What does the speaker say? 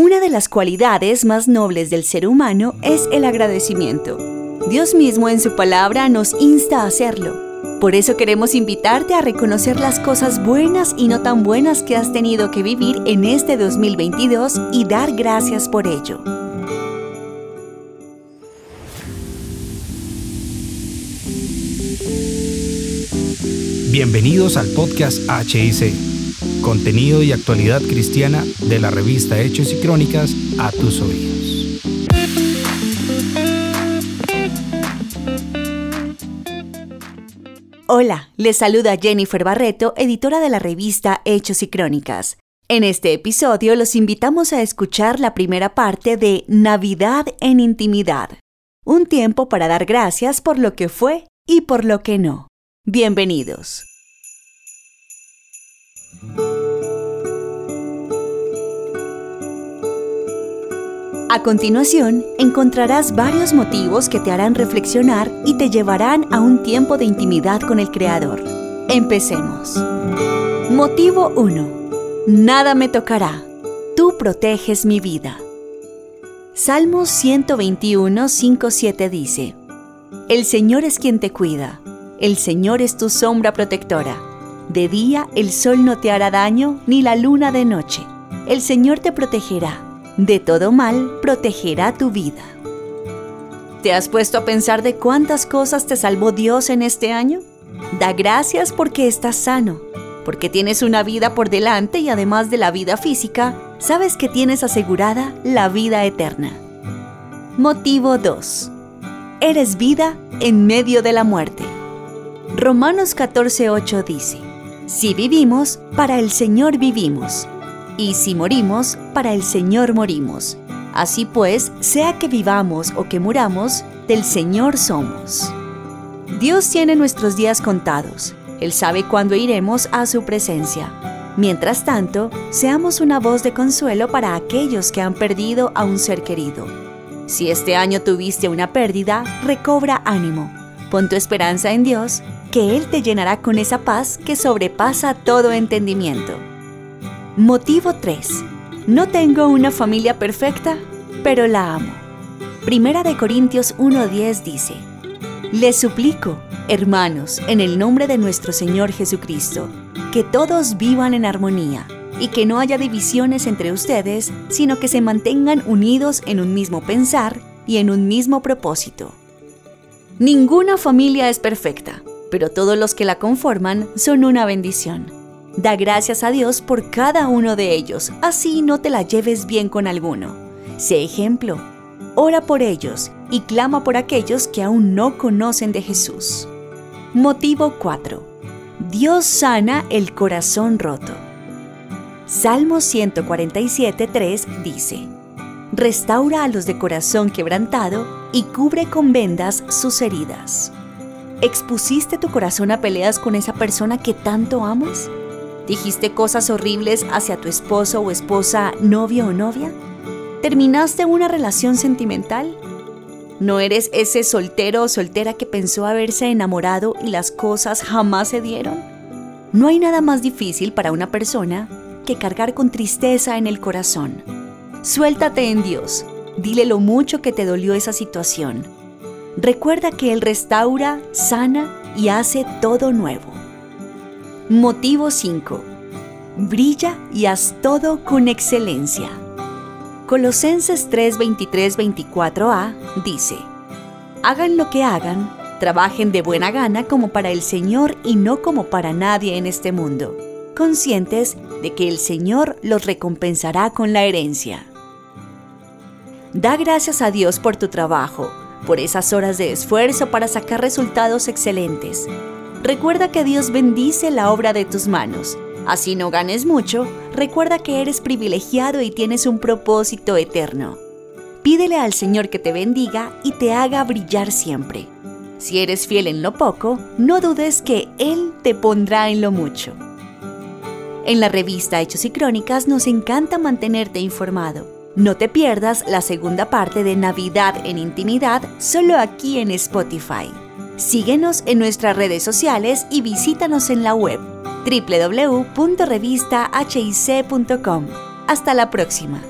Una de las cualidades más nobles del ser humano es el agradecimiento. Dios mismo en su palabra nos insta a hacerlo. Por eso queremos invitarte a reconocer las cosas buenas y no tan buenas que has tenido que vivir en este 2022 y dar gracias por ello. Bienvenidos al podcast HIC, contenido y actualidad cristiana de la revista Hechos y Crónicas a tus oídos. Hola, les saluda Jennifer Barreto, editora de la revista Hechos y Crónicas. En este episodio los invitamos a escuchar la primera parte de Navidad en Intimidad, un tiempo para dar gracias por lo que fue y por lo que no. Bienvenidos. A continuación, encontrarás varios motivos que te harán reflexionar y te llevarán a un tiempo de intimidad con el Creador. Empecemos. Motivo 1. Nada me tocará. Tú proteges mi vida. Salmos 121, 5, 7 dice, El Señor es quien te cuida. El Señor es tu sombra protectora. De día el sol no te hará daño, ni la luna de noche. El Señor te protegerá. De todo mal protegerá tu vida. ¿Te has puesto a pensar de cuántas cosas te salvó Dios en este año? Da gracias porque estás sano, porque tienes una vida por delante y además de la vida física, sabes que tienes asegurada la vida eterna. Motivo 2. Eres vida en medio de la muerte. Romanos 14:8 dice, si vivimos, para el Señor vivimos, y si morimos, para el Señor morimos. Así pues, sea que vivamos o que muramos, del Señor somos. Dios tiene nuestros días contados. Él sabe cuándo iremos a su presencia. Mientras tanto, seamos una voz de consuelo para aquellos que han perdido a un ser querido. Si este año tuviste una pérdida, recobra ánimo. Pon tu esperanza en Dios que Él te llenará con esa paz que sobrepasa todo entendimiento. Motivo 3. No tengo una familia perfecta, pero la amo. Primera de Corintios 1.10 dice, Les suplico, hermanos, en el nombre de nuestro Señor Jesucristo, que todos vivan en armonía y que no haya divisiones entre ustedes, sino que se mantengan unidos en un mismo pensar y en un mismo propósito. Ninguna familia es perfecta, pero todos los que la conforman son una bendición. Da gracias a Dios por cada uno de ellos, así no te la lleves bien con alguno. Sé ejemplo. Ora por ellos y clama por aquellos que aún no conocen de Jesús. Motivo 4. Dios sana el corazón roto. Salmo 147.3 dice, Restaura a los de corazón quebrantado y cubre con vendas sus heridas. ¿Expusiste tu corazón a peleas con esa persona que tanto amas? ¿Dijiste cosas horribles hacia tu esposo o esposa, novio o novia? ¿Terminaste una relación sentimental? ¿No eres ese soltero o soltera que pensó haberse enamorado y las cosas jamás se dieron? No hay nada más difícil para una persona que cargar con tristeza en el corazón. Suéltate en Dios, dile lo mucho que te dolió esa situación Recuerda que Él restaura, sana y hace todo nuevo. Motivo 5. Brilla y haz todo con excelencia. Colosenses 3, 24a dice, Hagan lo que hagan, trabajen de buena gana como para el Señor y no como para nadie en este mundo, conscientes de que el Señor los recompensará con la herencia. Da gracias a Dios por tu trabajo por esas horas de esfuerzo para sacar resultados excelentes. Recuerda que Dios bendice la obra de tus manos. Así no ganes mucho, recuerda que eres privilegiado y tienes un propósito eterno. Pídele al Señor que te bendiga y te haga brillar siempre. Si eres fiel en lo poco, no dudes que Él te pondrá en lo mucho. En la revista Hechos y Crónicas nos encanta mantenerte informado. No te pierdas la segunda parte de Navidad en Intimidad solo aquí en Spotify. Síguenos en nuestras redes sociales y visítanos en la web www.revistahic.com. Hasta la próxima.